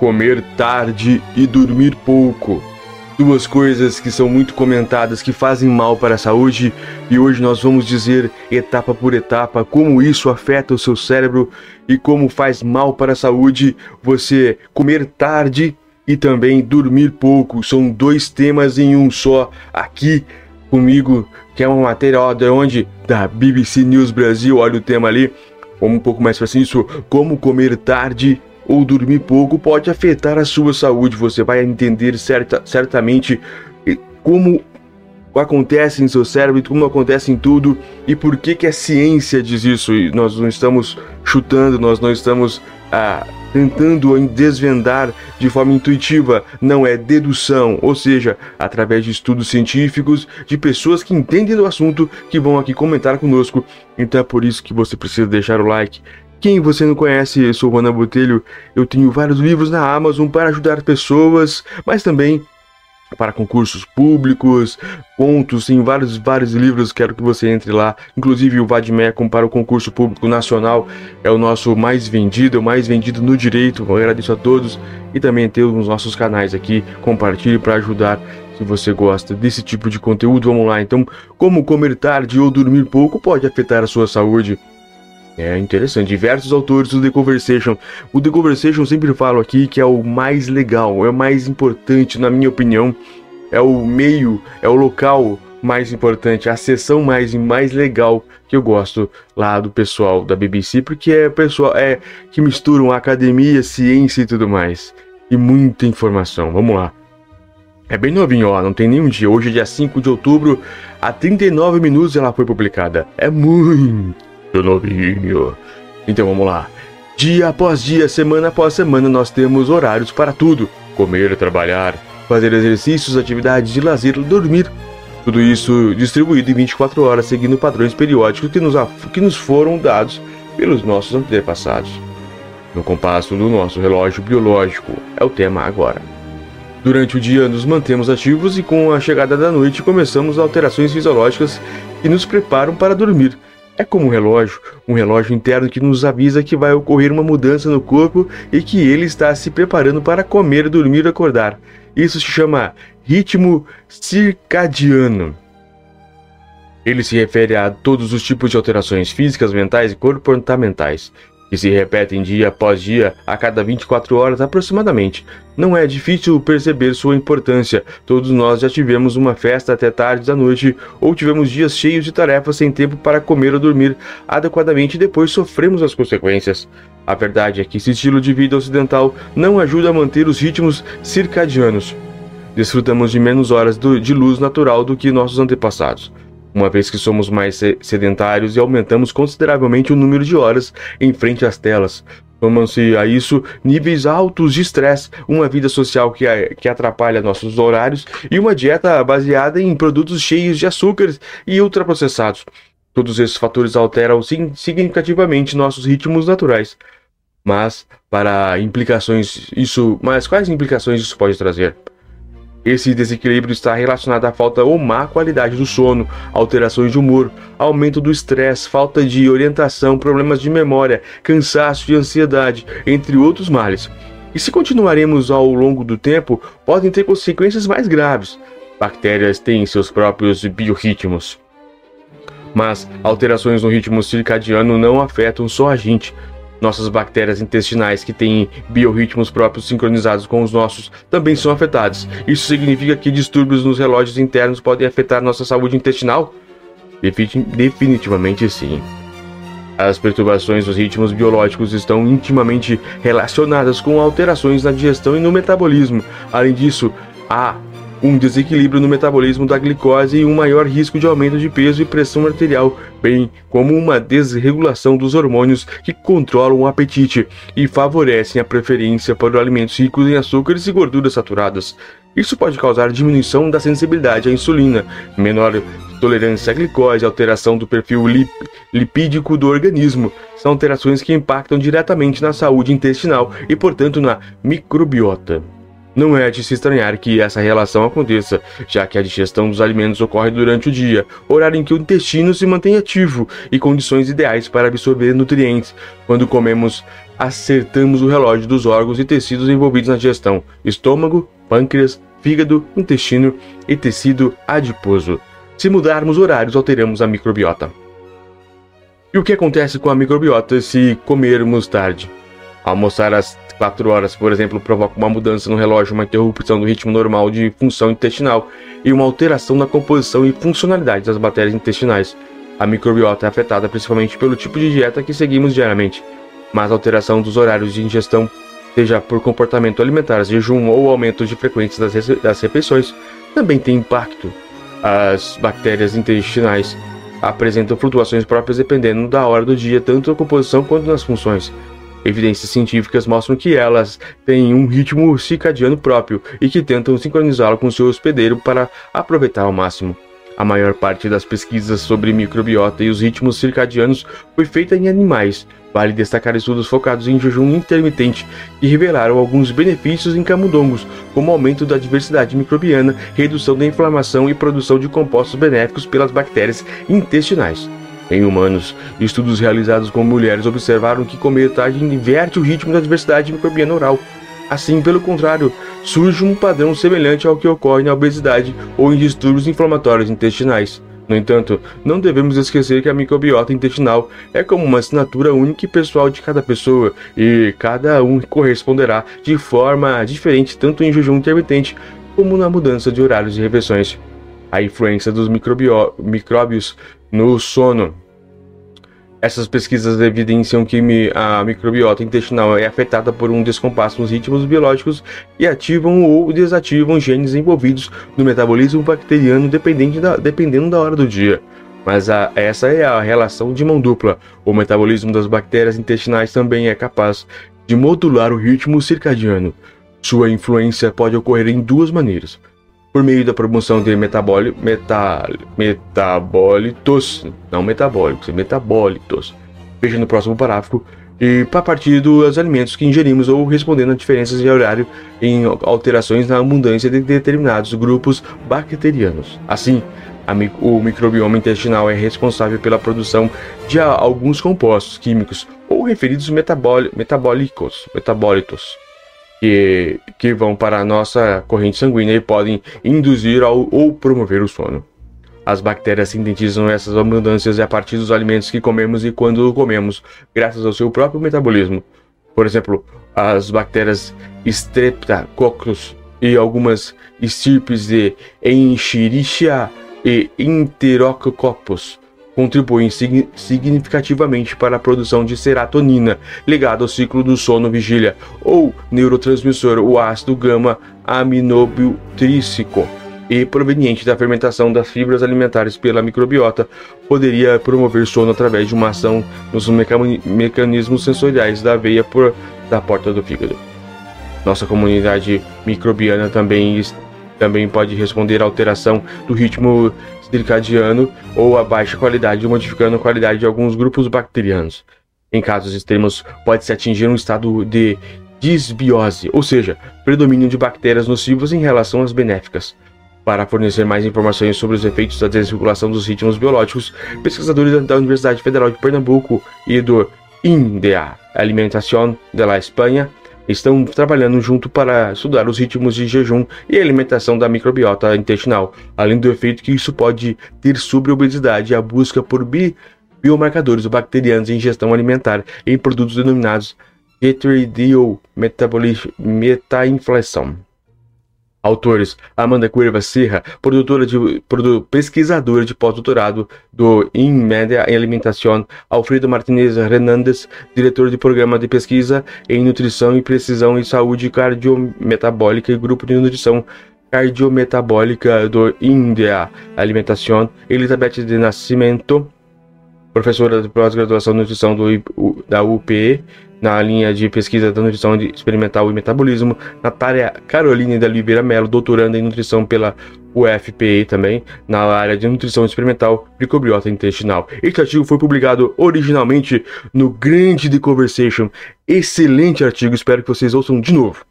comer tarde e dormir pouco. Duas coisas que são muito comentadas que fazem mal para a saúde e hoje nós vamos dizer etapa por etapa como isso afeta o seu cérebro e como faz mal para a saúde você comer tarde e também dormir pouco. São dois temas em um só aqui comigo, que é uma matéria ó, de onde? Da BBC News Brasil, olha o tema ali. Vamos um pouco mais para isso, como comer tarde ou dormir pouco pode afetar a sua saúde. Você vai entender certa, certamente eh, como acontece em seu cérebro, como acontece em tudo e por que que a ciência diz isso. E nós não estamos chutando, nós não estamos ah, tentando desvendar de forma intuitiva, não é dedução, ou seja, através de estudos científicos de pessoas que entendem do assunto que vão aqui comentar conosco. Então é por isso que você precisa deixar o like, quem você não conhece, eu sou o Ana Botelho. Eu tenho vários livros na Amazon para ajudar pessoas, mas também para concursos públicos, pontos, tem vários, vários livros, quero que você entre lá. Inclusive o Vadmecum para o concurso público nacional é o nosso mais vendido, é o mais vendido no direito. Eu agradeço a todos e também temos os nossos canais aqui. Compartilhe para ajudar se você gosta desse tipo de conteúdo. Vamos lá, então, como comer tarde ou dormir pouco pode afetar a sua saúde. É interessante. Diversos autores do The Conversation. O The Conversation sempre falo aqui que é o mais legal, é o mais importante, na minha opinião. É o meio, é o local mais importante, a sessão mais mais legal que eu gosto lá do pessoal da BBC, porque é pessoal é que misturam academia, ciência e tudo mais. E muita informação. Vamos lá. É bem novinho, ó, não tem nenhum dia. Hoje é dia 5 de outubro, a 39 minutos ela foi publicada. É muito novinho. Então vamos lá. Dia após dia, semana após semana, nós temos horários para tudo: comer, trabalhar, fazer exercícios, atividades de lazer, dormir. Tudo isso distribuído em 24 horas, seguindo padrões periódicos que nos, que nos foram dados pelos nossos antepassados. No compasso do nosso relógio biológico, é o tema agora. Durante o dia nos mantemos ativos e com a chegada da noite começamos alterações fisiológicas que nos preparam para dormir. É como um relógio, um relógio interno que nos avisa que vai ocorrer uma mudança no corpo e que ele está se preparando para comer, dormir e acordar. Isso se chama ritmo circadiano. Ele se refere a todos os tipos de alterações físicas, mentais e comportamentais que se repetem dia após dia, a cada 24 horas aproximadamente. Não é difícil perceber sua importância. Todos nós já tivemos uma festa até tarde da noite ou tivemos dias cheios de tarefas sem tempo para comer ou dormir adequadamente e depois sofremos as consequências. A verdade é que esse estilo de vida ocidental não ajuda a manter os ritmos circadianos. Desfrutamos de menos horas de luz natural do que nossos antepassados uma vez que somos mais sedentários e aumentamos consideravelmente o número de horas em frente às telas. Somam-se a isso níveis altos de estresse, uma vida social que, que atrapalha nossos horários e uma dieta baseada em produtos cheios de açúcares e ultraprocessados. Todos esses fatores alteram significativamente nossos ritmos naturais. Mas para implicações isso, mas quais implicações isso pode trazer? Esse desequilíbrio está relacionado à falta ou má qualidade do sono, alterações de humor, aumento do estresse, falta de orientação, problemas de memória, cansaço e ansiedade, entre outros males. E se continuaremos ao longo do tempo, podem ter consequências mais graves. Bactérias têm seus próprios biorritmos. Mas alterações no ritmo circadiano não afetam só a gente, nossas bactérias intestinais, que têm biorritmos próprios sincronizados com os nossos, também são afetadas. Isso significa que distúrbios nos relógios internos podem afetar nossa saúde intestinal? Definitivamente sim. As perturbações dos ritmos biológicos estão intimamente relacionadas com alterações na digestão e no metabolismo. Além disso, há um desequilíbrio no metabolismo da glicose e um maior risco de aumento de peso e pressão arterial, bem como uma desregulação dos hormônios que controlam o apetite e favorecem a preferência por alimentos ricos em açúcares e gorduras saturadas. Isso pode causar diminuição da sensibilidade à insulina, menor tolerância à glicose, alteração do perfil lip lipídico do organismo. São alterações que impactam diretamente na saúde intestinal e, portanto, na microbiota. Não é de se estranhar que essa relação aconteça, já que a digestão dos alimentos ocorre durante o dia, horário em que o intestino se mantém ativo e condições ideais para absorver nutrientes. Quando comemos acertamos o relógio dos órgãos e tecidos envolvidos na digestão: estômago, pâncreas, fígado, intestino e tecido adiposo. Se mudarmos horários, alteramos a microbiota. E o que acontece com a microbiota se comermos tarde? Almoçar às 4 horas, por exemplo, provoca uma mudança no relógio, uma interrupção do ritmo normal de função intestinal e uma alteração na composição e funcionalidade das bactérias intestinais. A microbiota é afetada principalmente pelo tipo de dieta que seguimos diariamente, mas a alteração dos horários de ingestão, seja por comportamento alimentar, jejum ou aumento de frequência das, das refeições, também tem impacto. As bactérias intestinais apresentam flutuações próprias dependendo da hora do dia, tanto na composição quanto nas funções. Evidências científicas mostram que elas têm um ritmo circadiano próprio e que tentam sincronizá-lo com seu hospedeiro para aproveitar ao máximo. A maior parte das pesquisas sobre microbiota e os ritmos circadianos foi feita em animais. Vale destacar estudos focados em jejum intermitente que revelaram alguns benefícios em camundongos, como aumento da diversidade microbiana, redução da inflamação e produção de compostos benéficos pelas bactérias intestinais. Em humanos, estudos realizados com mulheres observaram que comer tarde inverte o ritmo da diversidade microbiana oral. Assim, pelo contrário, surge um padrão semelhante ao que ocorre na obesidade ou em distúrbios inflamatórios intestinais. No entanto, não devemos esquecer que a microbiota intestinal é como uma assinatura única e pessoal de cada pessoa, e cada um corresponderá de forma diferente tanto em jejum intermitente como na mudança de horários de refeições. A influência dos micróbios no sono essas pesquisas evidenciam que a microbiota intestinal é afetada por um descompasso nos ritmos biológicos e ativam ou desativam genes envolvidos no metabolismo bacteriano da, dependendo da hora do dia. Mas a, essa é a relação de mão dupla. O metabolismo das bactérias intestinais também é capaz de modular o ritmo circadiano. Sua influência pode ocorrer em duas maneiras por meio da promoção de metabóli, meta, metabólitos, não metabólicos, é metabólitos. Veja no próximo parágrafo. E a partir dos alimentos que ingerimos ou respondendo a diferenças de horário em alterações na abundância de determinados grupos bacterianos. Assim, o microbioma intestinal é responsável pela produção de alguns compostos químicos ou referidos metabólicos, metabólitos que, que vão para a nossa corrente sanguínea e podem induzir ao, ou promover o sono. As bactérias sintetizam essas abundâncias a partir dos alimentos que comemos e quando comemos, graças ao seu próprio metabolismo. Por exemplo, as bactérias Streptococcus e algumas estirpes de Escherichia e Enterococcus contribuem significativamente para a produção de serotonina, ligada ao ciclo do sono-vigília, ou neurotransmissor, o ácido gama-aminobutírico, e proveniente da fermentação das fibras alimentares pela microbiota, poderia promover sono através de uma ação nos mecanismos sensoriais da veia por da porta do fígado. Nossa comunidade microbiana também, também pode responder à alteração do ritmo circadiano ou a baixa qualidade, modificando a qualidade de alguns grupos bacterianos. Em casos extremos, pode-se atingir um estado de disbiose, ou seja, predomínio de bactérias nocivas em relação às benéficas. Para fornecer mais informações sobre os efeitos da desregulação dos ritmos biológicos, pesquisadores da Universidade Federal de Pernambuco e do INDEA Alimentación de la Espanha estão trabalhando junto para estudar os ritmos de jejum e alimentação da microbiota intestinal, além do efeito que isso pode ter sobre a obesidade e a busca por bi biomarcadores bacterianos em ingestão alimentar em produtos denominados Heteroideo Metainflação. Autores: Amanda Cuerva Serra, produtora de, produ, pesquisadora de pós-doutorado do In Media em Alimentação, Alfredo Martinez Hernandes, diretor de programa de pesquisa em nutrição e precisão e saúde cardiometabólica e grupo de nutrição cardiometabólica do India Alimentação, Elizabeth de Nascimento, professora de pós-graduação em nutrição do, da UPE, na linha de pesquisa da nutrição experimental e metabolismo, Natália Caroline da Oliveira Mello, doutoranda em nutrição pela UFPE também, na área de nutrição experimental microbiota intestinal. Este artigo foi publicado originalmente no Grande The Conversation. Excelente artigo, espero que vocês ouçam de novo.